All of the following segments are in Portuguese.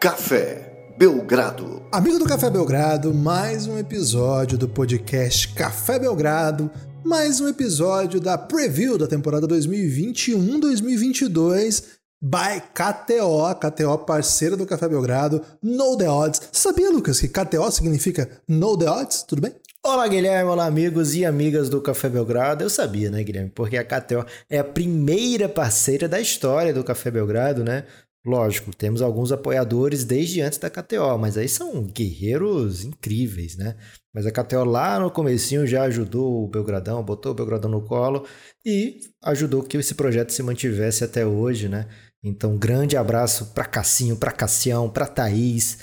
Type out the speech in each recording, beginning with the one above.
Café Belgrado. Amigo do Café Belgrado, mais um episódio do podcast Café Belgrado, mais um episódio da preview da temporada 2021-2022 by KTO, KTO parceira do Café Belgrado, No The Odds. Sabia, Lucas, que KTO significa No The Odds? Tudo bem? Olá, Guilherme. Olá, amigos e amigas do Café Belgrado. Eu sabia, né, Guilherme? Porque a KTO é a primeira parceira da história do Café Belgrado, né? Lógico, temos alguns apoiadores desde antes da KTO, mas aí são guerreiros incríveis, né? Mas a KTO lá no comecinho já ajudou o Belgradão, botou o Belgradão no colo e ajudou que esse projeto se mantivesse até hoje, né? Então, grande abraço para Cassinho, para Cassião, para Thaís,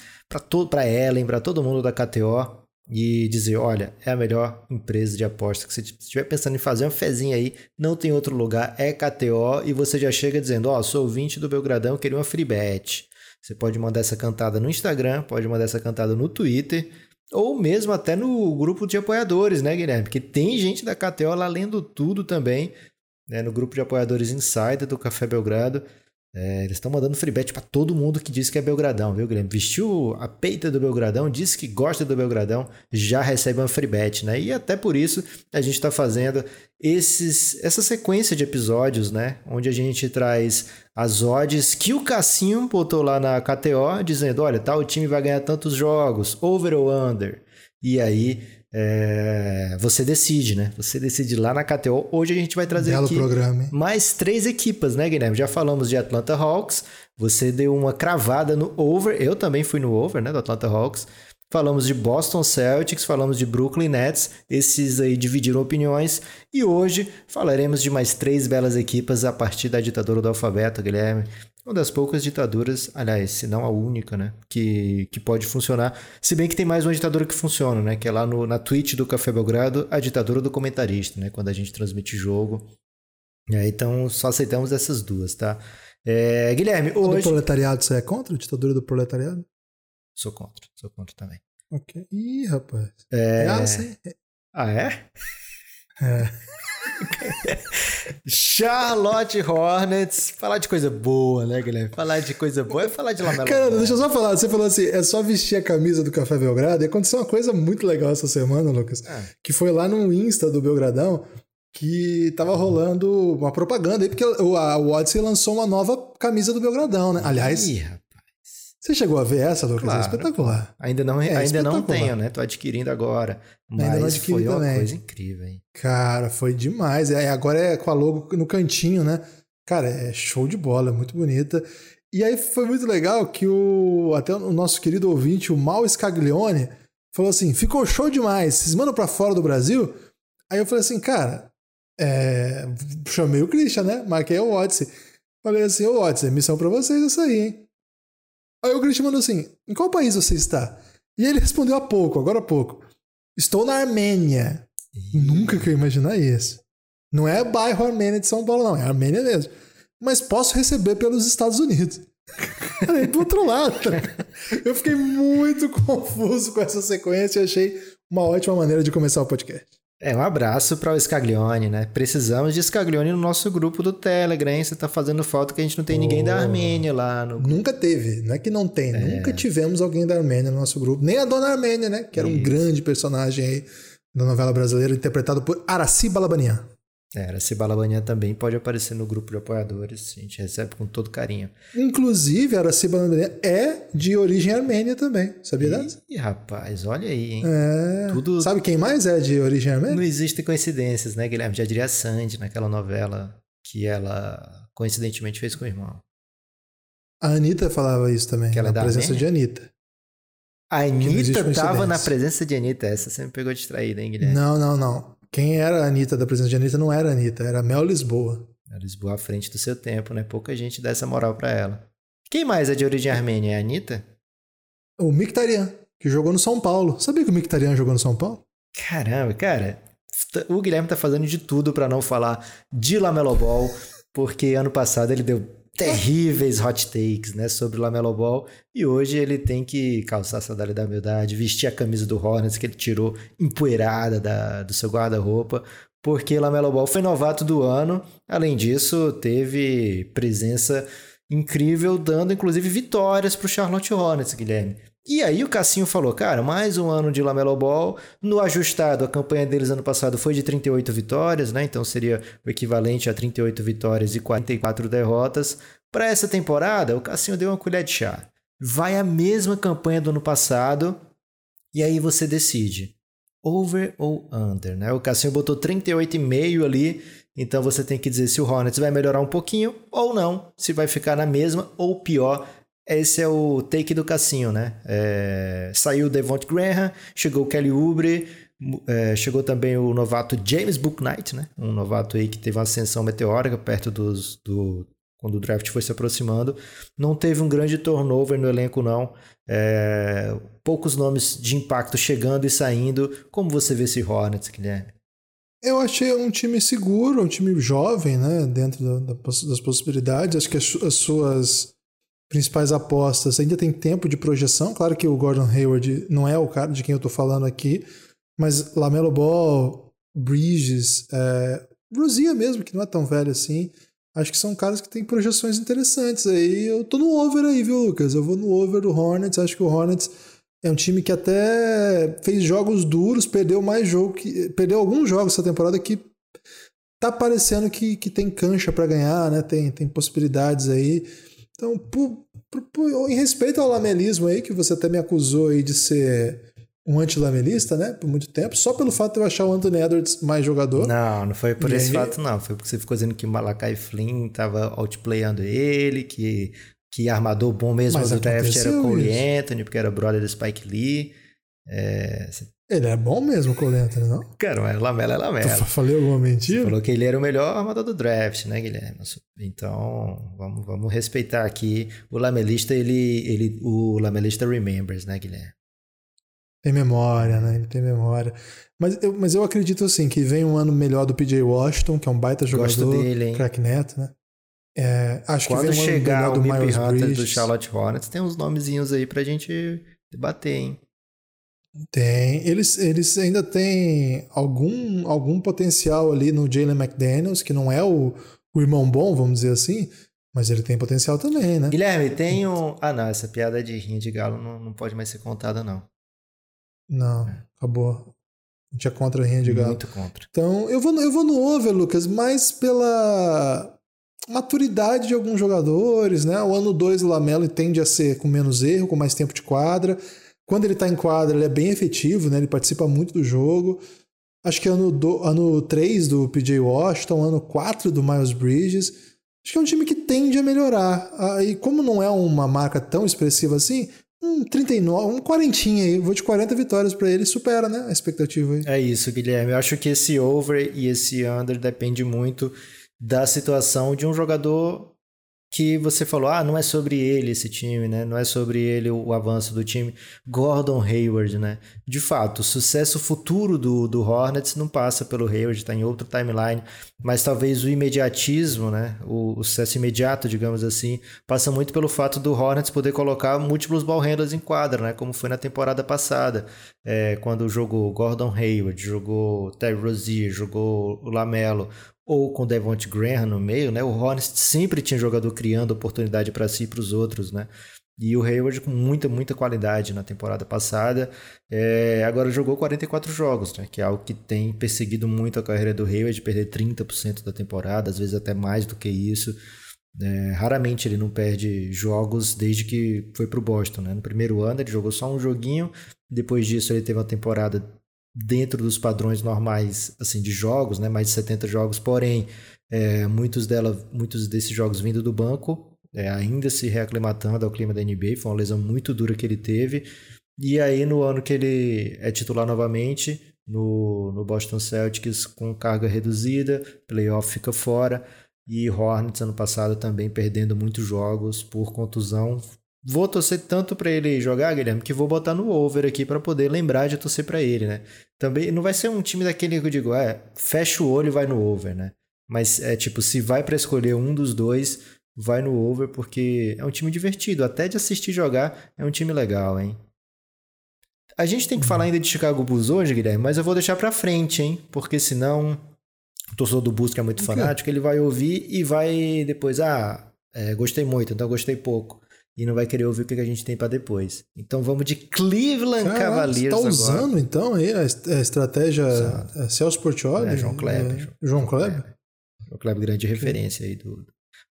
para Ellen, para todo mundo da KTO e dizer, olha, é a melhor empresa de aposta que você estiver pensando em fazer uma fezinha aí, não tem outro lugar, é KTO e você já chega dizendo, ó, oh, sou ouvinte do Belgradão, queria uma free bet. Você pode mandar essa cantada no Instagram, pode mandar essa cantada no Twitter, ou mesmo até no grupo de apoiadores, né, Guilherme? Porque tem gente da KTO lá lendo tudo também, né, no grupo de apoiadores Insider do Café Belgrado. É, eles estão mandando free bet para todo mundo que diz que é Belgradão, viu, Guilherme? Vestiu a peita do Belgradão, disse que gosta do Belgradão, já recebe uma free bet, né? E até por isso a gente está fazendo esses, essa sequência de episódios, né? Onde a gente traz as odds que o Cassinho botou lá na KTO, dizendo: olha, tal time vai ganhar tantos jogos, over ou under. E aí é, você decide, né? Você decide lá na KTO. Hoje a gente vai trazer Belo aqui programa, mais três equipas, né, Guilherme? Já falamos de Atlanta Hawks. Você deu uma cravada no over. Eu também fui no over, né, do Atlanta Hawks. Falamos de Boston Celtics, falamos de Brooklyn Nets. Esses aí dividiram opiniões. E hoje falaremos de mais três belas equipas a partir da ditadura do alfabeto, Guilherme uma das poucas ditaduras, aliás, se não a única, né, que, que pode funcionar. Se bem que tem mais uma ditadura que funciona, né, que é lá no, na Twitch do Café Belgrado, a ditadura do comentarista, né, quando a gente transmite jogo. É, então, só aceitamos essas duas, tá? É, Guilherme, hoje... Do proletariado, você é contra a ditadura do proletariado? Sou contra, sou contra também. Ok. Ih, rapaz. É... é Ah, é? É. Charlotte Hornets. Falar de coisa boa, né, Guilherme? Falar de coisa boa é falar de Lamelo Cara, deixa eu só falar. Você falou assim, é só vestir a camisa do Café Belgrado. E aconteceu uma coisa muito legal essa semana, Lucas. É. Que foi lá no Insta do Belgradão que tava rolando uma propaganda aí, porque o, a, o Odyssey lançou uma nova camisa do Belgradão, né? Aliás, Ih. Você chegou a ver essa, Lucas? Claro, é espetacular. Ainda não, É, ainda não espetacular. tenho, né? Tô adquirindo agora. Mas Ainda não adquiri foi uma também. coisa incrível, hein? Cara, foi demais. É, agora é com a logo no cantinho, né? Cara, é show de bola, é muito bonita. E aí foi muito legal que o até o nosso querido ouvinte, o Mal Scaglione, falou assim: ficou show demais, vocês mandam pra fora do Brasil? Aí eu falei assim, cara, é, chamei o Christian, né? Marquei o Odyssey. Falei assim, ô Odyssey, missão pra vocês essa aí, hein? Aí o Christian mandou assim: em qual país você está? E ele respondeu há pouco, agora há pouco. Estou na Armênia. Nunca que eu ia imaginar isso. Não é bairro Armênia de São Paulo, não. É Armênia mesmo. Mas posso receber pelos Estados Unidos. Aí pro outro lado. Eu fiquei muito confuso com essa sequência e achei uma ótima maneira de começar o podcast. É, um abraço para o Scaglione, né? Precisamos de Scaglione no nosso grupo do Telegram, hein? Você tá fazendo falta que a gente não tem ninguém da Oh. Armênia lá no Nunca teve, não é que não tem, nunca tivemos alguém da Armênia no nosso grupo. Nem a dona Armênia, né? Que era um Isso. grande personagem aí da novela brasileira, interpretado por Araci Balabanian. Era, se Balabanha também pode aparecer no grupo de apoiadores, a gente recebe com todo carinho. Inclusive, Araci Balabanian é de origem armênia também. Sabia dessa? Ih, rapaz, olha aí, hein? É. Tudo- Sabe quem mais é de origem armênia? Não existem coincidências, né, Guilherme? Já diria a Sandy naquela novela que ela coincidentemente fez com o irmão. A Anitta falava isso também, Que ela é na da presença Armênia? de Anitta. A Anitta tava na presença de Anitta. Essa você me pegou distraída, hein, Guilherme? Não, não, não. Quem era a Anitta da presença de Anitta não era a Anitta, era a Mel Lisboa. A Lisboa à frente do seu tempo, né? Pouca gente dá essa moral pra ela. Quem mais é de origem armênia? É a Anitta? O Mictarian, que jogou no São Paulo. Sabia que o Mictarian jogou no São Paulo? Caramba, cara. O Guilherme tá fazendo de tudo pra não falar de Lamelo Ball, porque ano passado ele deu terríveis hot takes, né, sobre o Lamelo Ball, e hoje ele tem que calçar a sandália da humildade, vestir a camisa do Hornets que ele tirou empoeirada da, do seu guarda-roupa, porque Lamelo Ball foi novato do ano. Além disso, teve presença incrível, dando inclusive vitórias para o Charlotte Hornets, Guilherme. E aí o Cassinho falou, cara, mais um ano de Lamelo Ball. No ajustado, a campanha deles ano passado foi de 38 vitórias, né? Então seria o equivalente a 38 vitórias e 44 derrotas. Para essa temporada, o Cassinho deu uma colher de chá. Vai a mesma campanha do ano passado e aí você decide over ou under, né? O Cassinho botou 38,5 ali, então você tem que dizer se o Hornets vai melhorar um pouquinho ou não, se vai ficar na mesma ou pior esse é o take do Cassinho, né? É, saiu o Devont Graham, chegou o Kelly Oubre, é, chegou também o novato James Booknight, né? Um novato aí que teve uma ascensão meteórica perto dos, do quando o draft foi se aproximando. Não teve um grande turnover no elenco, não. É, poucos nomes de impacto chegando e saindo. Como você vê esse Hornets, Guilherme? Eu achei um time seguro, um time jovem, né? Dentro da, das possibilidades. Acho que as, as suas principais apostas ainda tem tempo de projeção. Claro que o Gordon Hayward não é o cara de quem eu estou falando aqui, mas Lamelo Ball, Bridges, é, Rosia mesmo, que não é tão velho assim. Acho que são caras que têm projeções interessantes aí. Eu tô no over aí, viu, Lucas? Eu vou no over do Hornets. Acho que o Hornets é um time que até fez jogos duros, perdeu mais jogo, que, perdeu alguns jogos essa temporada que tá parecendo que, que tem cancha para ganhar, né? Tem, tem possibilidades aí. Então, por, por, por, em respeito ao lamelismo aí, que você até me acusou aí de ser um anti-lamelista, né? Por muito tempo, só pelo fato de eu achar o Anthony Edwards mais jogador. Não, não foi por e esse aí... fato, não. Foi porque você ficou dizendo que Malakai Flynn tava outplayando ele, que, que armador bom mesmo Mas do draft era Cole Anthony, porque era brother do Spike Lee. É, ele é bom mesmo, Cole Anthony, não? Cara, mas Lamela é Lamela. Falei alguma mentira? Você falou que ele era o melhor armador do draft, né, Guilherme? Então, vamos, vamos respeitar aqui. O Lamelista, ele, ele, o Lamelista remembers, né, Guilherme? Tem memória, né? Ele tem memória. Mas eu, mas eu acredito, assim, que vem um ano melhor do PJ Washington, que é um baita jogador. Gosto dele, hein? Crack neto, né? É, acho Quando que vem um chegar ano melhor do o Miles Hunter do Charlotte Hornets, tem uns nomezinhos aí pra gente debater, hein? Tem. Eles, eles ainda têm algum, algum potencial ali no Jalen McDaniels, que não é o, o irmão bom, vamos dizer assim, mas ele tem potencial também, né? Guilherme, tem um. Ah, não, essa piada de rinha de galo não, não pode mais ser contada, não. Não, é. acabou. A gente é contra a rinha de galo. Muito contra. Então, eu vou, eu vou no over, Lucas, mais pela maturidade de alguns jogadores, né? O ano 2 do Lamelo tende a ser com menos erro, com mais tempo de quadra. Quando ele está em quadra, ele é bem efetivo, né? ele participa muito do jogo. Acho que ano, do, ano 3 do PJ Washington, ano 4 do Miles Bridges. Acho que é um time que tende a melhorar. Ah, e como não é uma marca tão expressiva assim, um 39, um 40 aí. Vou de 40 vitórias para ele, supera né, a expectativa aí. É isso, Guilherme. Eu acho que esse over e esse under depende muito da situação de um jogador que você falou, ah, não é sobre ele esse time, né? Não é sobre ele o, avanço do time. Gordon Hayward, né? De fato, o sucesso futuro do, do Hornets não passa pelo Hayward, está em outro timeline, mas talvez o imediatismo, né? O, o, sucesso imediato, digamos assim, passa muito pelo fato do Hornets poder colocar múltiplos ball handlers em quadra, né? Como foi na temporada passada, é, quando jogou Gordon Hayward, jogou Terry Rozier, jogou o Lamelo, ou com Devont Graham no meio, né? O Hornets sempre tinha jogador criando oportunidade para si e para os outros, né? E o Hayward com muita, muita qualidade na temporada passada. É, agora jogou 44 jogos, né? Que é algo que tem perseguido muito a carreira do Hayward, perder 30% da temporada, às vezes até mais do que isso. É, raramente ele não perde jogos desde que foi para o Boston. Né? No primeiro ano ele jogou só um joguinho, depois disso ele teve uma temporada dentro dos padrões normais assim de jogos, né, mais de 70 jogos, porém é, muitos dela, muitos desses jogos vindo do banco, é, ainda se reaclimatando ao clima da NBA, foi uma lesão muito dura que ele teve. E aí no ano que ele é titular novamente no, no Boston Celtics com carga reduzida, playoff fica fora e Hornets ano passado também perdendo muitos jogos por contusão, Vou torcer tanto para ele jogar, Guilherme, que vou botar no over aqui para poder lembrar de torcer para ele, né? Também não vai ser um time daquele que eu digo, é, fecha o olho e vai no over, né? Mas é tipo, se vai para escolher um dos dois, vai no over porque é um time divertido, até de assistir jogar, é um time legal, hein? A gente tem que falar ainda de Chicago Bulls hoje, Guilherme, mas eu vou deixar para frente, hein? Porque senão o torcedor do Bulls que é muito fanático, ele vai ouvir e vai depois, ah, é, gostei muito, então gostei pouco. E não vai querer ouvir o que a gente tem para depois. Então vamos de Cleveland Caraca, Cavaliers Você tá agora. usando então aí a, est- a estratégia Exato. é, Celso Portioli? É, João Kleber. É, João Kleber? João Kleber, grande referência aí do.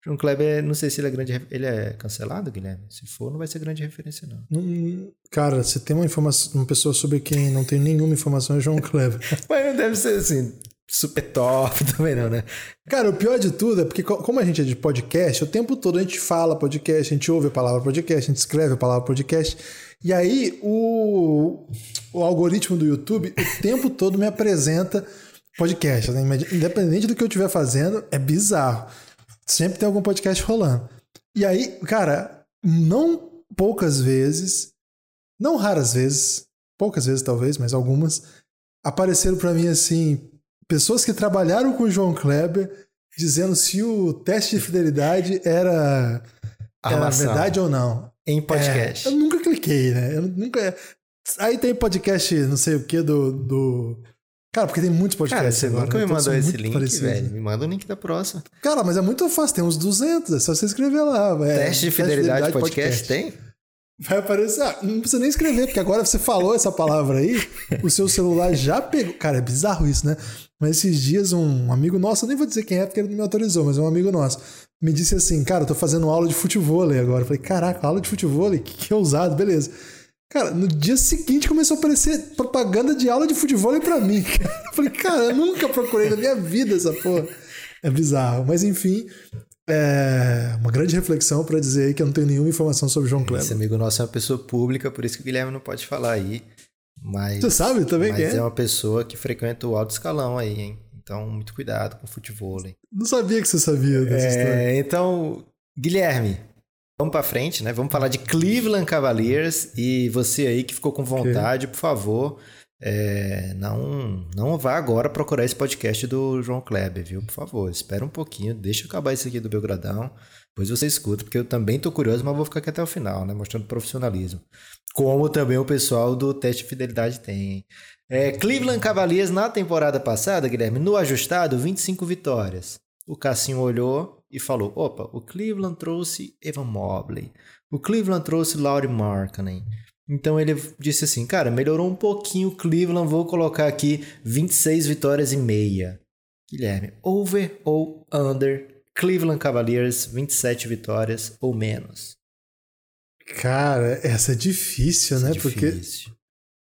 João Kleber, não sei se ele é grande. Ele é cancelado, Guilherme? Se for, não vai ser grande referência, não. Não- Cara, você tem uma informação, uma pessoa sobre quem não tem nenhuma informação é João Kleber. Mas não deve ser assim, super top também, não, né? Cara, o pior de tudo é porque, co- como a gente é de podcast, o tempo todo a gente fala podcast, a gente ouve a palavra podcast, a gente escreve a palavra podcast. E aí o, o algoritmo do YouTube o tempo todo me apresenta podcast. né? Independente do que eu estiver fazendo, é bizarro. Sempre tem algum podcast rolando. E aí, cara, não poucas vezes, não raras vezes, poucas vezes talvez, mas algumas, apareceram pra mim assim, pessoas que trabalharam com o João Kleber dizendo se o teste de fidelidade era, era verdade ou não. Em podcast. É, eu nunca cliquei, né? Eu nunca. Aí tem podcast, não sei o que, do. do... Cara, porque tem muitos Cara, podcasts. você agora, nunca né? me Todos mandou esse link, velho. Me manda o link da próxima. Cara, mas é muito fácil, tem uns 200, é só você escrever lá. é, Teste de fidelidade, podcast, tem? Vai aparecer. Ah, não precisa nem escrever, porque agora você falou essa palavra aí, o seu celular já pegou. Cara, é bizarro isso, né? Mas esses dias um amigo nosso, eu nem vou dizer quem é porque ele não me autorizou, mas é um amigo nosso, me disse assim: Cara, eu tô fazendo aula de futebol agora. Eu falei: Caraca, aula de futebol, que, que ousado, beleza. Cara, no dia seguinte começou a aparecer propaganda de aula de futebol pra mim. Cara. Eu falei: Cara, eu nunca procurei na minha vida essa porra. É bizarro. Mas enfim, é uma grande reflexão pra dizer aí que eu não tenho nenhuma informação sobre João Kleber. Esse amigo nosso é uma pessoa pública, por isso que o Guilherme não pode falar aí. Mas, Você sabe também mas quem é? é uma pessoa que frequenta o alto escalão aí, hein? Então, muito cuidado com o futebol. hein? Não sabia que você sabia dessa história. É, então, Guilherme, vamos pra frente, né? Vamos falar de Cleveland Cavaliers e você aí que ficou com vontade, por favor, é, não, não vá agora procurar esse podcast do João Kleber, viu? Por favor, espera um pouquinho, deixa eu acabar isso aqui do Belgradão, depois você escuta, porque eu também tô curioso, mas vou ficar aqui até o final, né? Mostrando profissionalismo. Como também o pessoal do teste de fidelidade tem. É, Cleveland Cavaliers na temporada passada, Guilherme, no ajustado, 25 vitórias. O Cassinho olhou e falou: opa, o Cleveland trouxe Evan Mobley. O Cleveland trouxe Laurie Markkanen. Então ele disse assim: cara, melhorou um pouquinho o Cleveland, vou colocar aqui 26 vitórias e meia. Guilherme, over ou under? Cleveland Cavaliers, 27 vitórias ou menos. Cara, essa é difícil, né? Porque Difícil.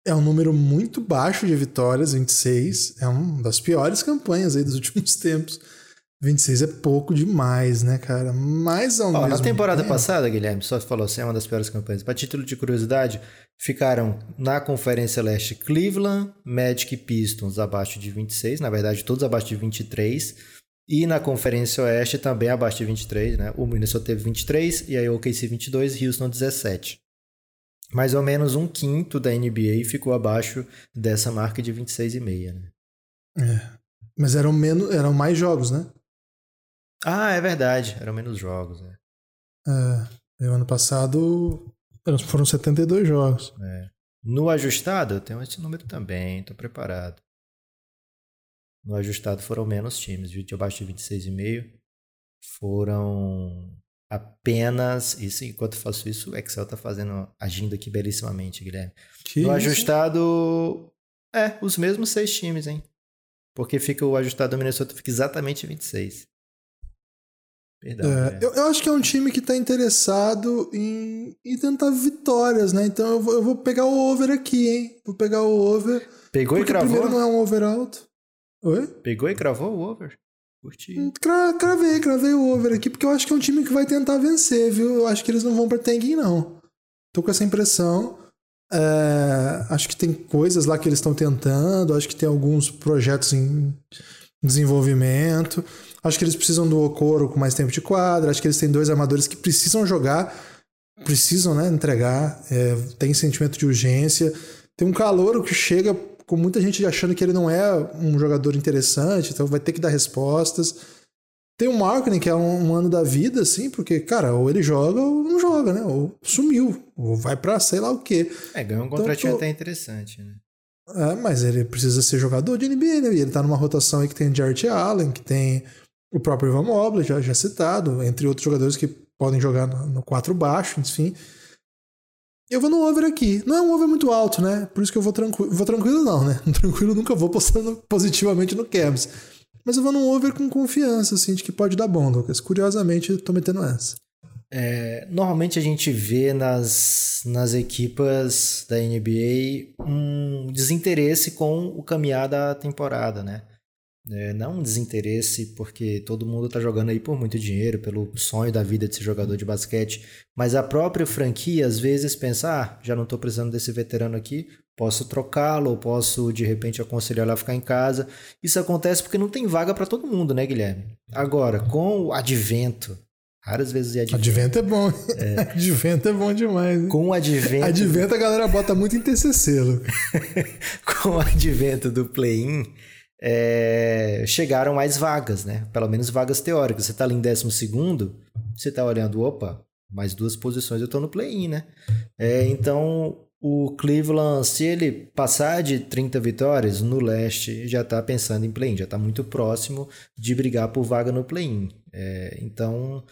é um número muito baixo de vitórias, 26. É uma das piores campanhas aí dos últimos tempos. 26 é pouco demais, né, cara? Mas ao Ó, na temporada tempo- passada, Guilherme, só falou assim, é uma das piores campanhas. Para título de curiosidade, ficaram na Conferência Leste Cleveland, Magic e Pistons abaixo de 26, na verdade todos abaixo de 23. E na Conferência Oeste também abaixo de 23, né? O Minnesota teve 23 e aí o OKC 22, Houston 17. Mais ou menos um quinto da NBA ficou abaixo dessa marca de 26,5, né? É. Mas eram, menos, eram mais jogos, né? Ah, é verdade, eram menos jogos, né? É, o ano passado foram 72 jogos. É. No ajustado, eu tenho esse número também, estou preparado. No ajustado foram menos times, de abaixo de 26,5 foram apenas. Isso, enquanto eu faço isso, o Excel está fazendo, agindo aqui belíssimamente, Guilherme. Que no isso? ajustado, é, os mesmos seis times, hein? Porque fica o ajustado do Minnesota fica exatamente 26. Perdão. É, Guilherme. eu, eu acho que é um time que está interessado em, em tentar vitórias, né? Então eu vou, eu vou pegar o over aqui, hein? Vou pegar o over. Pegou e cravou? primeiro não é um over alto. Oi? Pegou e cravou o over? Curti. Cra- Cravei, cravei o over aqui, porque eu acho que é um time que vai tentar vencer, viu? Eu acho que eles não vão pra tanking, não. Tô com essa impressão. É, acho que tem coisas lá que eles estão tentando, acho que tem alguns projetos em desenvolvimento. Acho que eles precisam do Okoro com mais tempo de quadra. Acho que eles têm dois armadores que precisam jogar, precisam né, entregar. É, tem sentimento de urgência. Tem um calor que chega com muita gente achando que ele não é um jogador interessante, então vai ter que dar respostas. Tem o Markkinen, que é um, um ano da vida, assim, porque, cara, ou ele joga ou não joga, né? Ou sumiu, ou vai pra sei lá o quê. É, ganhou um Então, contratinho tô- até interessante, né? É, mas ele precisa ser jogador de NBA, né? E ele tá numa rotação aí que tem Jarrett Allen, que tem O próprio Ivan Mobley, já, já citado, entre outros jogadores que podem jogar no, no 4 baixo, enfim. Eu vou no over aqui. Não é um over muito alto, né? Por isso que eu vou tranquilo. Vou tranquilo, não, né? Tranquilo nunca vou postando positivamente no Cavs. Mas eu vou num over com confiança, assim, de que pode dar bom, Lucas. Curiosamente, eu tô metendo essa. É, normalmente a gente vê nas, nas equipas da NBA um desinteresse com o caminhar da temporada, né? É, não um desinteresse porque todo mundo está jogando aí por muito dinheiro, pelo sonho da vida de ser jogador de basquete, mas a própria franquia às vezes pensa, ah, já não estou precisando desse veterano aqui, posso trocá-lo, ou posso de repente aconselhar a ficar em casa. Isso acontece porque não tem vaga para todo mundo, né, Guilherme? Agora, com o advento Raras vezes é advento. Advento é bom. É. advento é bom demais. Hein? Com o advento. Advento a galera bota muito em TCC. Com o advento do play-in, é... chegaram mais vagas, né? Pelo menos vagas teóricas. Você tá ali em 12, você tá olhando, opa, mais duas posições eu tô no play-in, né? É, então, o Cleveland, se ele passar de 30 vitórias no leste, já está pensando em play-in, já está muito próximo de brigar por vaga no play-in. É, então,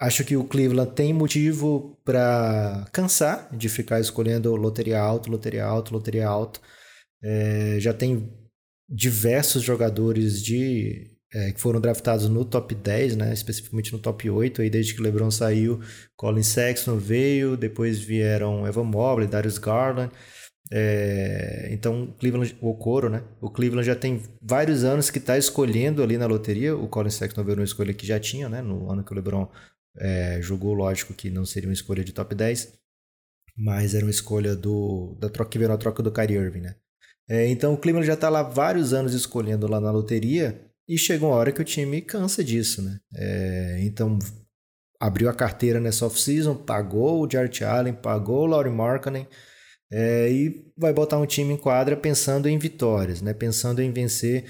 Acho que o Cleveland tem motivo para cansar de ficar escolhendo loteria alto, loteria alto, loteria alto. Já tem diversos jogadores de é, que foram draftados no top 10, né, especificamente no top 8, aí desde que o LeBron saiu, Colin Sexton veio, depois vieram Evan Mobley, Darius Garland. É, então, Cleveland, o Coro, né? O Cleveland já tem vários anos que está escolhendo ali na loteria. O Colin Sexton veio uma escolha que já tinha, né? No ano que o LeBron é, julgou, lógico, que não seria uma escolha de top 10, mas era uma escolha do, da troca que veio na troca do Kyrie Irving, né? É, então o Cleveland já está lá vários anos escolhendo lá na loteria e chega uma hora que o time cansa disso, né? É, então abriu a carteira nessa off-season, pagou o Jarrett Allen, pagou o Laurie Markkanen é, e vai botar um time em quadra pensando em vitórias, né? Pensando em vencer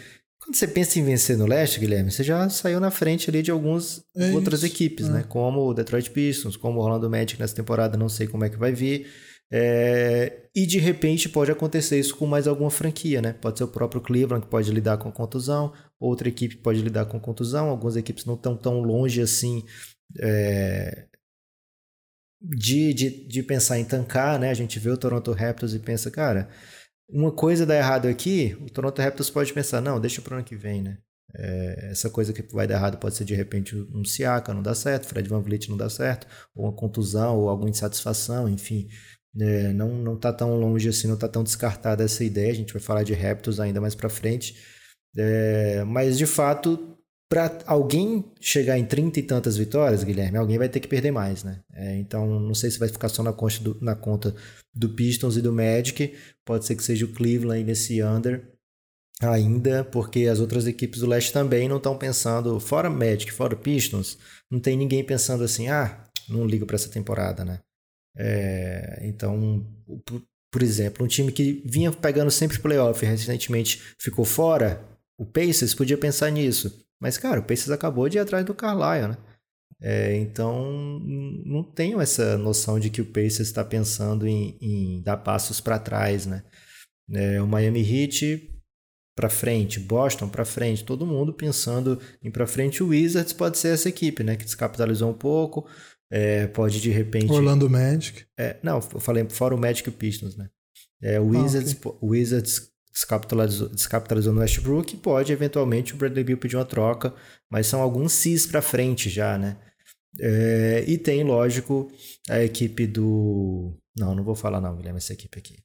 quando você pensa em vencer no leste, Guilherme, você já saiu na frente ali de algumas é outras equipes, é. né? Como o Detroit Pistons, como o Orlando Magic nessa temporada, não sei como é que vai vir. É... E de repente pode acontecer isso com mais alguma franquia, né? Pode ser o próprio Cleveland que pode lidar com contusão, outra equipe pode lidar com contusão, algumas equipes não estão tão longe assim é... de, de, de pensar em tancar, né? A gente vê o Toronto Raptors e pensa, cara, uma coisa dá errado aqui, o Toronto Raptors pode pensar, não, deixa para o ano que vem, né? É, essa coisa que vai dar errado pode ser de repente um Siaka não dá certo, Fred Van Vliet não dá certo, ou uma contusão, ou alguma insatisfação, enfim. É, não, não tá tão longe assim, não tá tão descartada essa ideia. A gente vai falar de Raptors ainda mais para frente. É, mas de fato, para alguém chegar em 30 e tantas vitórias, Guilherme, alguém vai ter que perder mais, né? É, então, não sei se vai ficar só na conta, do, na conta do Pistons e do Magic. Pode ser que seja o Cleveland nesse under ainda, porque as outras equipes do leste também não estão pensando, fora Magic, fora Pistons, não tem ninguém pensando assim, ah, não ligo para essa temporada, né? É, então, por, por, exemplo, um time que vinha pegando sempre playoff e recentemente ficou fora, o Pacers podia pensar nisso. Mas, cara, o Pacers acabou de ir atrás do Carlisle, né? É, então, não tenho essa noção de que o Pacers está pensando em, em, dar passos para trás, né? É, o Miami Heat para frente, Boston para frente, todo mundo pensando em para frente. O Wizards pode ser essa equipe, né? Que descapitalizou um pouco, é, pode de repente. Orlando Magic. É, não, eu falei fora o Magic e o Pistons, né? É, o Wizards, ah, okay. Wizards descapitalizou, descapitalizou no Westbrook, pode eventualmente o Bradley Beal pedir uma troca, mas são alguns cis para frente já, né? É, e tem, lógico, a equipe do. Não, não vou falar não, Guilherme, essa equipe aqui.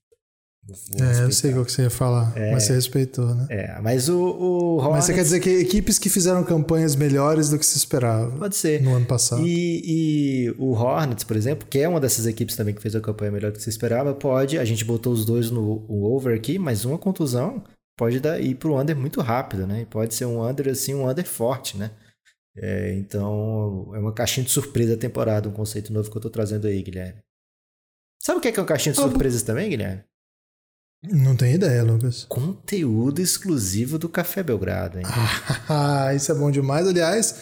É, eu sei o que você ia falar, é, mas você respeitou, né? É, mas o, o Hornets... Mas você quer dizer que equipes que fizeram campanhas melhores do que se esperava. Pode ser. No ano passado. E, e, o Hornets, por exemplo, que é uma dessas equipes também que fez a campanha melhor do que se esperava, pode. A gente botou os dois no over aqui, mas uma contusão pode dar, ir pro under muito rápido, né? E pode ser um under assim, um under forte, né? É, então, é uma caixinha de surpresa a temporada, um conceito novo que eu tô trazendo aí, Guilherme. Sabe o que é, que é uma caixinha de surpresas também, Guilherme? Não tenho ideia, Lucas. Conteúdo exclusivo do Café Belgrado, hein? Ah, isso é bom demais. Aliás,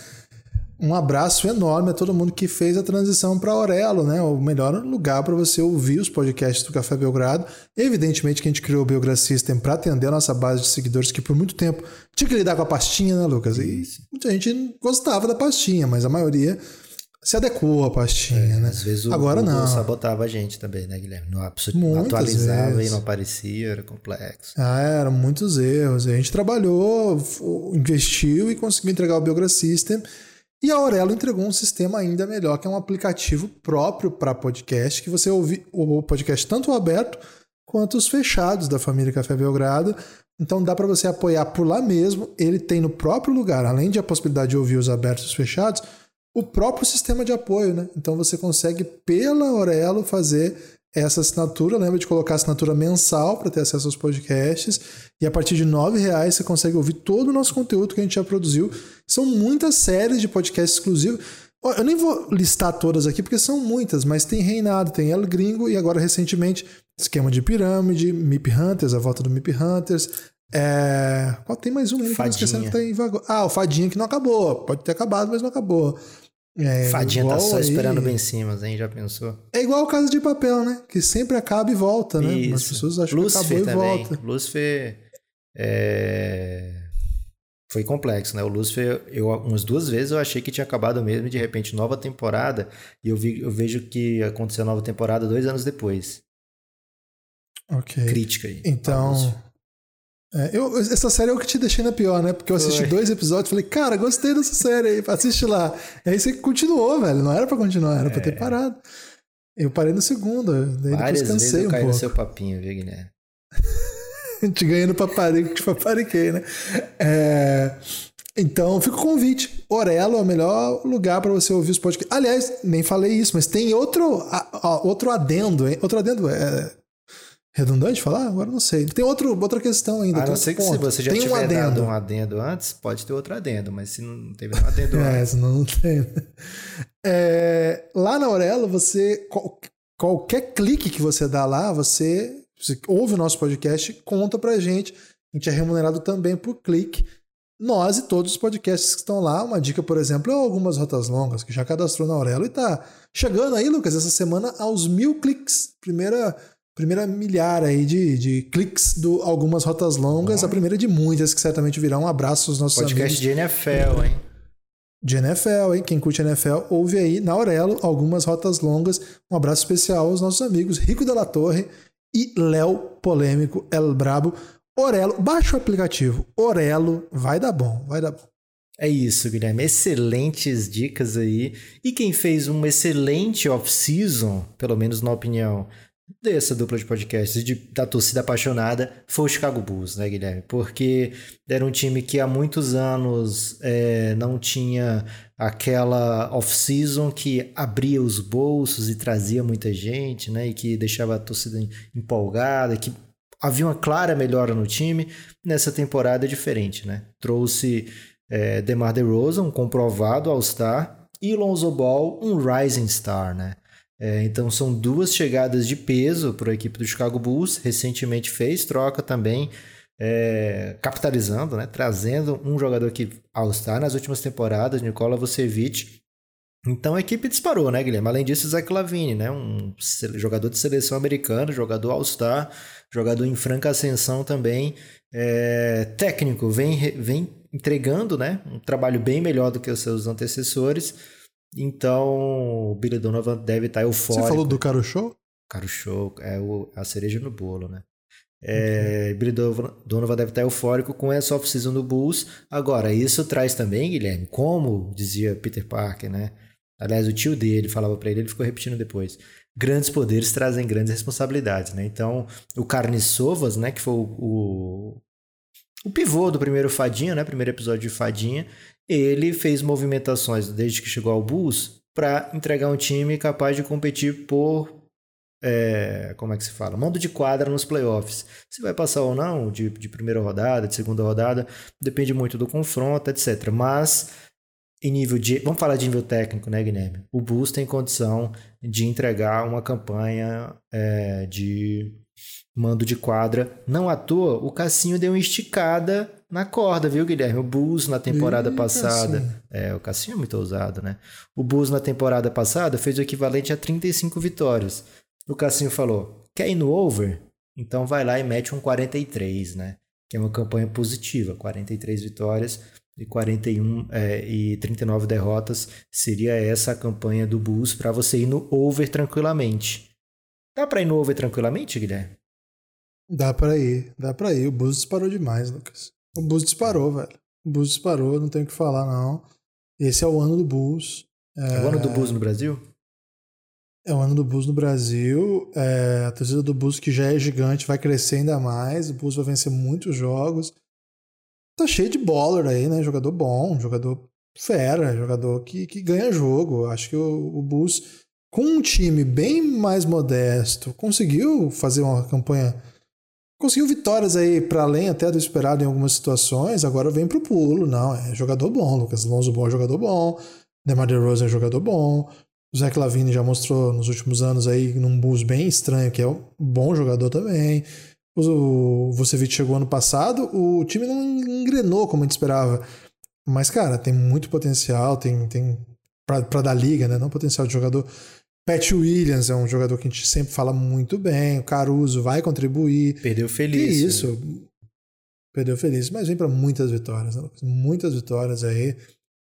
um abraço enorme a todo mundo que fez a transição para Aurelo, né? O melhor lugar para você ouvir os podcasts do Café Belgrado. Evidentemente que a gente criou o Belgra System para atender a nossa base de seguidores que por muito tempo tinha que lidar com a pastinha, né, Lucas? E muita gente gostava da pastinha, mas a maioria se adequou à pastinha, é, né? Às vezes o Agora Google não. sabotava a gente também, né, Guilherme? Não, não atualizava vezes. e não aparecia, era complexo. Ah, eram muitos erros. A gente trabalhou, investiu e conseguiu entregar o Belgra System e a Aurelo entregou um sistema ainda melhor, que é um aplicativo próprio para podcast, que você ouve o podcast tanto aberto quanto os fechados da família Café Belgrado. Então dá para você apoiar por lá mesmo. Ele tem no próprio lugar, além de a possibilidade de ouvir os abertos e os fechados, o próprio sistema de apoio, né? Então você consegue pela Aurelo fazer essa assinatura. Lembra de colocar assinatura mensal para ter acesso aos podcasts. E a partir de R$ reais você consegue ouvir todo o nosso conteúdo que a gente já produziu. São muitas séries de podcasts exclusivos. Eu nem vou listar todas aqui porque são muitas, mas tem Reinado, tem El Gringo e agora recentemente Esquema de Pirâmide, Mip Hunters, a volta do Mip Hunters. É... Qual tem mais um aí que tá em? Ah, o Fadinha que não acabou. Pode ter acabado, mas não acabou. É, Fadinha tá só aí... esperando bem cima, hein? Já pensou? É igual o caso de papel, né? Que sempre acaba e volta, né? Isso. As pessoas acham Lucifer que acabou também. e volta. Lucifer é... foi complexo, né? O Lucifer, eu, umas duas vezes eu achei que tinha acabado mesmo e de repente nova temporada e eu, vi, eu vejo que aconteceu a nova temporada dois anos depois. Ok. Crítica aí. Então... É, eu, essa série é o que te deixei na pior, né? Porque eu assisti Foi. dois episódios e falei, cara, gostei dessa série aí, assiste lá. E aí você continuou, velho. Não era pra continuar, era é. pra ter é. parado. Eu parei no segundo, daí Várias depois cansei vezes eu um caí pouco. no seu papinho, viu, Guilherme? te ganhando paparico, te papariquei, né? É... Então, fica o convite. Orelo é o melhor lugar para você ouvir os podcasts. Aliás, nem falei isso, mas tem outro, outro adendo, hein? Outro adendo. É, redundante falar? Agora não sei. Tem outro, outra questão ainda. A não ser que se você já tem tiver um adendo. dado um adendo antes, pode ter outro adendo, mas se não teve um adendo é, antes... não, não tem. É, lá na Aurelo, você... Qualquer clique que você dá lá, você, você ouve o nosso podcast conta pra gente. A gente é remunerado também por clique. Nós e todos os podcasts que estão lá. Uma dica, por exemplo, é algumas rotas longas que já cadastrou na Aurelo e tá chegando aí, Lucas, essa semana aos mil cliques. Primeira primeira milhar aí de, de cliques do algumas rotas longas, a primeira de muitas que certamente virá. Um abraço aos nossos Podcast amigos. de NFL, hein? De NFL, hein? Quem curte NFL, ouve aí na Aurelo algumas rotas longas. Um abraço especial aos nossos amigos Rico Della Torre e Léo Polêmico El Brabo. Orelo, baixa o aplicativo. Orelo, vai dar bom, vai dar bom. É isso, Guilherme. Excelentes dicas aí. E quem fez um excelente off-season, pelo menos na opinião dessa dupla de podcasts de, da torcida apaixonada foi o Chicago Bulls, né, Guilherme? Porque era um time que há muitos anos é, não tinha aquela off-season que abria os bolsos e trazia muita gente, né? E que deixava a torcida empolgada, que havia uma clara melhora no time. Nessa temporada é diferente, né? Trouxe é, DeMar DeRozan, um comprovado All-Star, e Lonzo Ball, um rising star, né? É, então são duas chegadas de peso para a equipe do Chicago Bulls. Recentemente fez troca também, é, capitalizando, né, trazendo um jogador que All-Star nas últimas temporadas, Nikola Vucevic. Então a equipe disparou, né, Guilherme? Além disso, Zach Lavine, né, um jogador de seleção americana, jogador All-Star, jogador em franca ascensão também. É, técnico, vem, vem entregando né, um trabalho bem melhor do que os seus antecessores. Então, o Billy Donovan deve estar eufórico. Você falou do Caro Show? Caro Show é o, a cereja no bolo, né? É, Billy Donovan deve estar eufórico com essa off-season do Bulls. Agora, isso traz também, Guilherme, como dizia Peter Parker, né? Aliás, o tio dele falava para ele, ele ficou repetindo depois. Grandes poderes trazem grandes responsabilidades, né? Então, o Carne Sovas, né, que foi o, o, o pivô do primeiro Fadinha, né? Primeiro episódio de Fadinha, ele fez movimentações desde que chegou ao Bulls para entregar um time capaz de competir por é, como é que se fala? Mando de quadra nos playoffs. Se vai passar ou não de, de primeira rodada, de segunda rodada, depende muito do confronto, etc. Mas em nível de. Vamos falar de nível técnico, né, Guilherme? O Bulls tem condição de entregar uma campanha é, de mando de quadra. Não à toa, o Cassinho deu uma esticada na corda, viu, Guilherme? O Bulls na temporada Ih, passada. Cassinho. É, o Cassinho é muito ousado, né? O Bulls na temporada passada fez o equivalente a 35 vitórias. O Cassinho falou: quer ir no over? Então vai lá e mete um 43, né? Que é uma campanha positiva, 43 vitórias e 41 é, e 39 derrotas. Seria essa a campanha do Bulls para você ir no over tranquilamente. Dá para ir no over tranquilamente, Guilherme? Dá para ir, dá para ir. O Bulls disparou demais, Lucas. O Bulls disparou, velho. O Bulls disparou, não tem o que falar, não. Esse é o ano do Bulls. É, é o ano do Bulls no Brasil? É o ano do Bulls no Brasil. É, a torcida do Bulls, que já é gigante, vai crescer ainda mais. O Bulls vai vencer muitos jogos. Tá cheio de baller aí, né? Jogador bom, jogador fera, jogador que, que ganha jogo. Acho que o, o Bulls, com um time bem mais modesto, conseguiu fazer uma campanha Conseguiu vitórias aí para além até do esperado em algumas situações, agora vem pro pulo. Não, é jogador bom. Lucas Alonso bom é jogador bom. DeMar DeRozan é jogador bom. Zach Lavine já mostrou nos últimos anos aí num bus bem estranho que é um bom jogador também. O Vucevic chegou ano passado, o time não engrenou como a gente esperava. Mas, cara, tem muito potencial, tem, tem para dar liga, né? Não potencial de jogador. Pat Williams é um jogador que a gente sempre fala muito bem. O Caruso vai contribuir. Perdeu feliz. Que isso. Né? Perdeu feliz. Mas vem para muitas vitórias. Né? Muitas vitórias aí.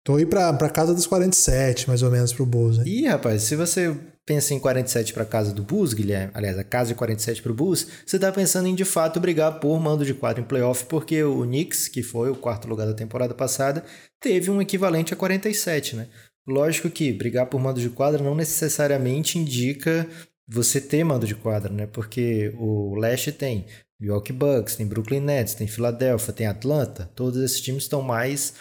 Tô aí pra, pra casa dos 47, mais ou menos, pro Bulls. Hein? Ih, rapaz, se você pensa em 47 para casa do Bulls, Guilherme, aliás, a casa de 47 pro Bulls, você tá pensando em de fato brigar por mando de quadro em playoff, porque o Knicks, que foi o quarto lugar da temporada passada, teve um equivalente a 47, né? Lógico que brigar por mando de quadra não necessariamente indica você ter mando de quadra, né? Porque o leste tem Milwaukee Bucks, tem Brooklyn Nets, tem Philadelphia, tem Atlanta. Todos esses times estão mais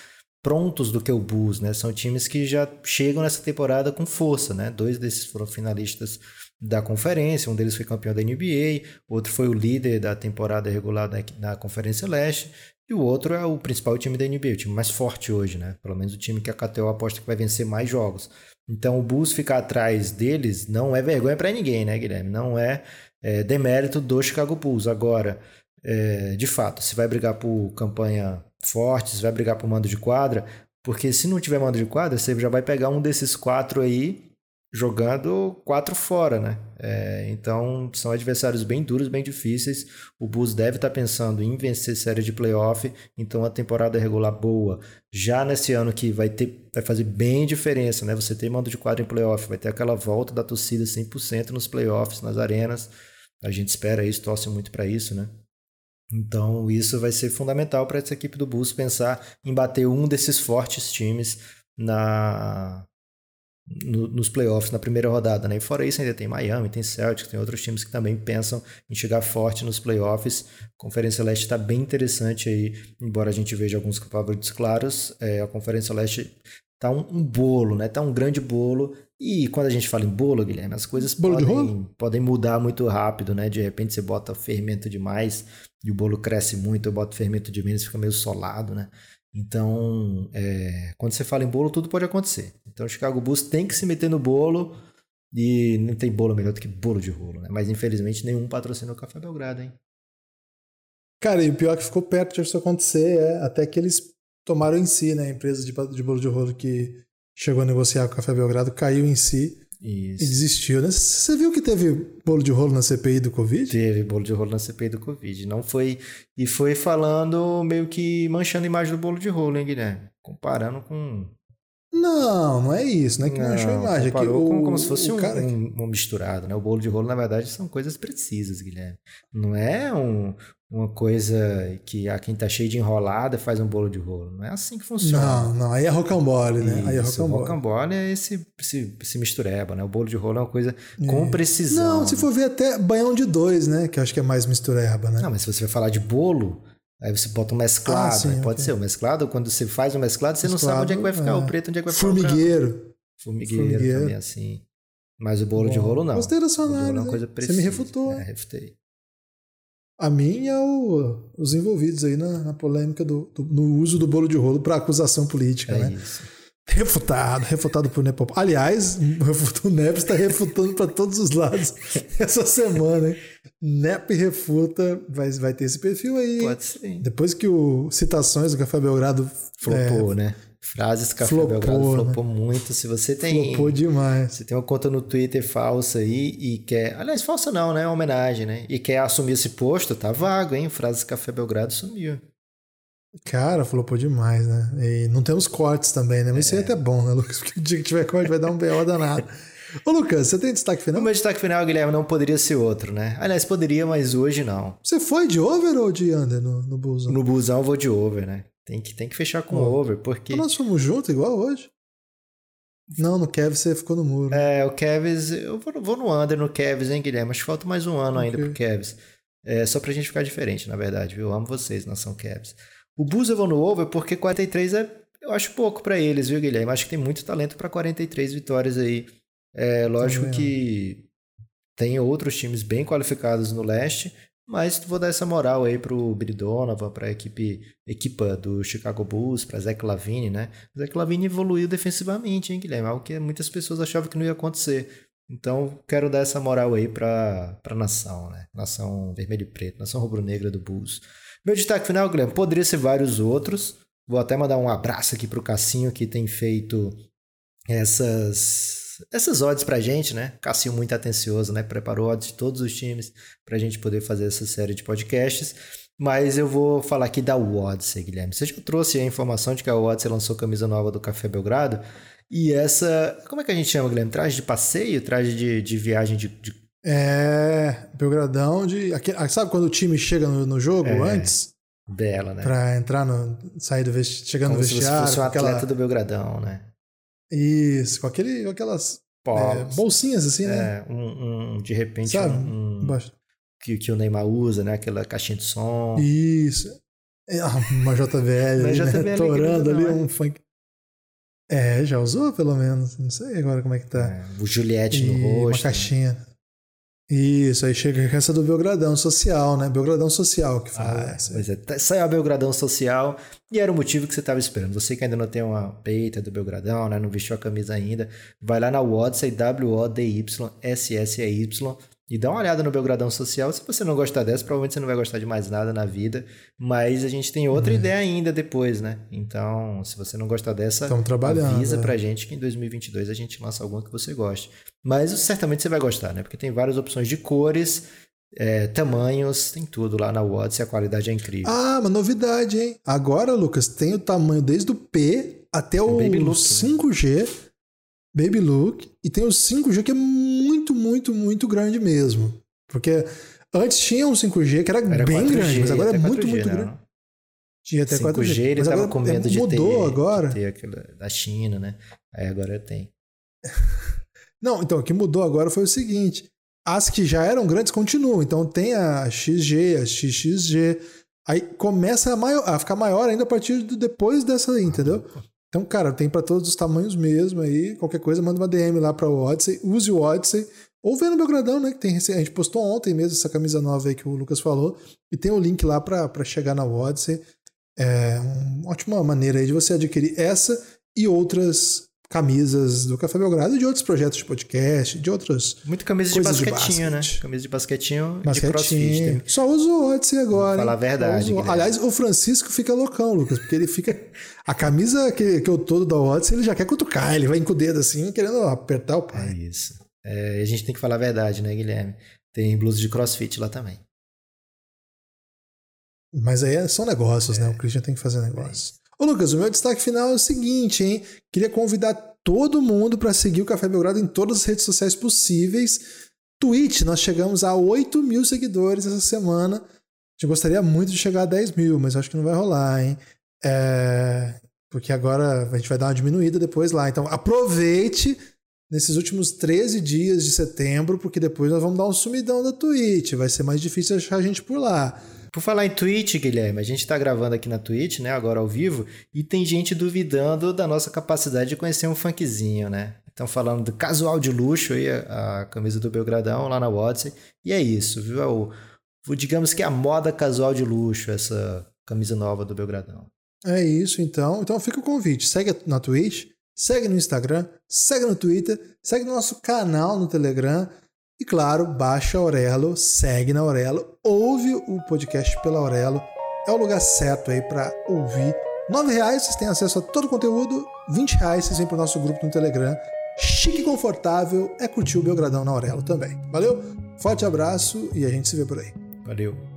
prontos do que o Bulls, né? São times que já chegam nessa temporada com força, né? Dois desses foram finalistas da conferência, um deles foi campeão da NBA, outro foi o líder da temporada regular da, da Conferência Leste, e o outro é o principal time da NBA, o time mais forte hoje, né? Pelo menos o time que a KTO aposta que vai vencer mais jogos. Então o Bulls ficar atrás deles não é vergonha para ninguém, né, Guilherme? Não é, é, demérito do Chicago Bulls. Agora, é, de fato, se vai brigar por campanha forte, se vai brigar por mando de quadra, porque se não tiver mando de quadra, você já vai pegar um desses quatro aí jogando quatro fora, né? É, então são adversários bem duros, bem difíceis. O Bulls deve estar tá pensando em vencer série de playoff, então a temporada regular boa. Já nesse ano que vai ter, vai fazer bem diferença, né? Você tem mando de quadro em playoff, vai ter aquela volta da torcida 100% nos playoffs, nas arenas. A gente espera isso, torce muito para isso, né? Então isso vai ser fundamental para essa equipe do Bulls pensar em bater um desses fortes times na no, nos playoffs na primeira rodada, né? E fora isso, ainda tem Miami, tem Celtics, tem outros times que também pensam em chegar forte nos playoffs. A Conferência Leste está bem interessante aí, embora a gente veja alguns favoritos claros. É, a Conferência Leste tá um, um, bolo, né? Tá um grande bolo. E quando a gente fala em bolo, Guilherme, as coisas podem, podem mudar muito rápido, né? De repente você bota fermento demais e o bolo cresce muito, eu boto fermento de menos fica meio solado, né? Então, é, quando você fala em bolo, tudo pode acontecer. Então, o Chicago Bulls tem que se meter no bolo e não tem bolo melhor do que bolo de rolo, né? Mas, infelizmente, nenhum patrocina o Café Belgrado, hein? Cara, e o pior é que ficou perto de isso acontecer é até que eles tomaram em si, né? A empresa de, de bolo de rolo que chegou a negociar com o Café Belgrado caiu em si isso. E desistiu, né? Você viu que teve bolo de rolo na CPI do Covid? Teve bolo de rolo na CPI do Covid. Não foi. E foi falando meio que manchando a imagem do bolo de rolo, hein, Guilherme? Comparando com. Não, não é isso, não é que não, manchou a imagem. É que o, como se fosse um, cara... um, um, misturado, né? O bolo de rolo, na verdade, são coisas precisas, Guilherme. Não é um, uma coisa que a quem tá cheio de enrolada faz um bolo de rolo. Não é assim que funciona. Não, não, aí é rocambole, né? Aí é rocambole. rocambole é esse, esse, esse mistureba, né? O bolo de rolo é uma coisa é. com precisão. Não, se for ver até banhão de dois, né? Que eu acho que é mais mistureba, né? Não, mas se você vai falar de bolo, aí você bota um mesclado. Ah, sim, pode okay. ser o mesclado, quando você faz o um mesclado, você mesclado, não sabe onde é que vai ficar é. o preto, onde é que vai ficar Formigueiro. o branco. Formigueiro. Formigueiro também, assim. Mas o bolo Bom, de rolo não. Análise. É uma coisa precisa. Você me refutou. É, refutei. A mim e ao, os envolvidos aí na, na polêmica do, do, no uso do bolo de rolo para acusação política, é né? Isso. Refutado, refutado por Nepopop. Aliás, o Nep está refutando para todos os lados essa semana, hein? Nep refuta, vai, vai ter esse perfil aí. Pode ser. Depois que o Citações do Café Belgrado. Flopou, é, né? Frases Café flopou, Belgrado flopou né? muito. Se você tem. Flopou demais. Você tem uma conta no Twitter falsa aí e quer. Aliás, falsa não, né? É uma homenagem, né? E quer assumir esse posto, tá vago, hein? Frases Café Belgrado sumiu. Cara, flopou demais, né? E não temos cortes também, né? Mas é. isso aí é até bom, né, Lucas? Porque o dia que tiver corte vai dar um BO danado. Ô, Lucas, você tem destaque final? O meu destaque final, Guilherme, não poderia ser outro, né? Aliás, poderia, mas hoje não. Você foi de over ou de under no, no busão? No busão eu vou de over, né? Tem que, tem que fechar com oh. over, porque... Nós fomos juntos igual hoje? Não, no Kevs você ficou no muro. É, o Kevs... Eu vou, vou no under no Kevs, hein, Guilherme? Acho que falta mais um ano okay. ainda pro Kevs. É só pra gente ficar diferente, na verdade, viu? Eu amo vocês, nação Kevs. O Bulls eu vou no over porque 43 é, eu acho pouco para eles, viu, Guilherme? Acho que tem muito talento para 43 vitórias aí. É lógico Também. que tem outros times bem qualificados no leste, mas vou dar essa moral aí pro Bridonova, para a equipe equipa do Chicago Bulls, para Zach Lavine, né? Zach Lavine evoluiu defensivamente, hein, Guilherme? Algo que muitas pessoas achavam que não ia acontecer. Então, quero dar essa moral aí para a nação, né? Nação vermelho e preto, nação rubro-negra do Bulls. Meu destaque final, Guilherme, poderia ser vários outros. Vou até mandar um abraço aqui pro Cassinho que tem feito essas essas odds pra gente, né? Cassinho muito atencioso, né? Preparou odds de todos os times pra gente poder fazer essa série de podcasts. Mas eu vou falar aqui da Odyssey, Guilherme. Você já trouxe a informação de que a Odyssey lançou camisa nova do Café Belgrado. E essa. Como é que a gente chama, Guilherme? Traje de passeio? Traje de, de viagem de, de é, Belgradão de. Ah, sabe quando o time chega no, no jogo é, antes? Bela, né? Pra entrar no. sair do vestiário. Chegando Como no vestiário. Se fosse um atleta aquela... do Belgradão, né? Isso, com, aquele, com aquelas é, bolsinhas assim, né? É, um, um de repente sabe? um. Que, que o Neymar usa, né? Aquela caixinha de som. Isso. É, ah, uma JBL, uma JBL né? torando ali um funk. É, já usou pelo menos. Não sei agora como é que tá. É, o Juliette no rosto. Uma né? caixinha. Isso, aí chega com essa do Belgradão Social, né? Belgradão Social que fala. Ah, essa. Pois é, tá, saiu a Belgradão Social e era o motivo que você estava esperando. Você que ainda não tem uma peita do Belgradão, né? Não vestiu a camisa ainda, vai lá na Wodsay, W-O-D-Y-S-S-E-Y e dá uma olhada no Belgradão Social. Se você não gostar dessa, provavelmente você não vai gostar de mais nada na vida. Mas a gente tem outra uhum. ideia ainda depois, né? Então, se você não gostar dessa, avisa é. pra gente que em 2022 a gente lança alguma que você goste. Mas certamente você vai gostar, né? Porque tem várias opções de cores, é, tamanhos, tem tudo lá na Watts e a qualidade é incrível. Ah, uma novidade, hein? Agora, Lucas, tem o tamanho desde o P até é o Baby Look, 5G. Né? Baby Look. E tem o 5G que é muito, muito, muito grande mesmo. Porque antes tinha um 5G que era, era bem 4G, grande, mas agora é muito, muito não. grande. Tinha até 5G, 4G. ele estava com medo de mudou ter, agora. De ter aquela, da China, né? Aí agora tem. não, então, o que mudou agora foi o seguinte. As que já eram grandes continuam. Então tem a XG, a XXG. Aí começa a, maior, a ficar maior ainda a partir de depois dessa aí, entendeu? Então, cara, tem para todos os tamanhos mesmo aí. Qualquer coisa, manda uma DM lá para o Odyssey. Use o Odyssey. Ou vê no Belgradão, né? Que tem, a gente postou ontem mesmo essa camisa nova aí que o Lucas falou. E tem o link lá para chegar na Odyssey. É uma ótima maneira aí de você adquirir essa e outras camisas do Café Belgrado e de outros projetos de podcast, de outros. Muito camisa de basquetinho, de né? Camisa de basquetinho, basquetinho. de crossfit. Só uso o Odyssey agora. Vou falar a verdade. Uso... Aliás, o Francisco fica loucão, Lucas, porque ele fica. A camisa que, que eu tô da Odyssey, ele já quer cutucar, ele vai com o dedo assim, querendo apertar o pai. É isso. É, a gente tem que falar a verdade, né, Guilherme? Tem blusa de crossfit lá também. Mas aí são negócios, é. né? O Christian tem que fazer negócio. Ô Lucas, o meu destaque final é o seguinte, hein? Queria convidar todo mundo para seguir o Café Belgrado em todas as redes sociais possíveis. Twitch, nós chegamos a 8 mil seguidores essa semana. A gente gostaria muito de chegar a 10 mil, mas acho que não vai rolar, hein? É... Porque agora a gente vai dar uma diminuída depois lá. Então aproveite nesses últimos 13 dias de setembro, porque depois nós vamos dar um sumidão da Twitch. Vai ser mais difícil achar a gente por lá. Por falar em Twitch, Guilherme, a gente está gravando aqui na Twitch, né, agora ao vivo, e tem gente duvidando da nossa capacidade de conhecer um funkzinho, né? Estão falando do casual de luxo aí, a, a, camisa do Belgradão lá na Odyssey, e é isso, viu? É o, o, digamos que é a moda casual de luxo, essa camisa nova do Belgradão. É isso, então. Então fica o convite. Segue na Twitch, segue no Instagram, segue no Twitter, segue no nosso canal no Telegram e, claro, baixa Aurelo, segue na Aurelo, ouve o podcast pela Aurelo. É o lugar certo aí para ouvir. R$ reais vocês têm acesso a todo o conteúdo, R$ reais vocês vêm para o nosso grupo no Telegram. Chique e confortável é curtir o Belgradão na Aurelo também. Valeu? Forte abraço e a gente se vê por aí. Valeu.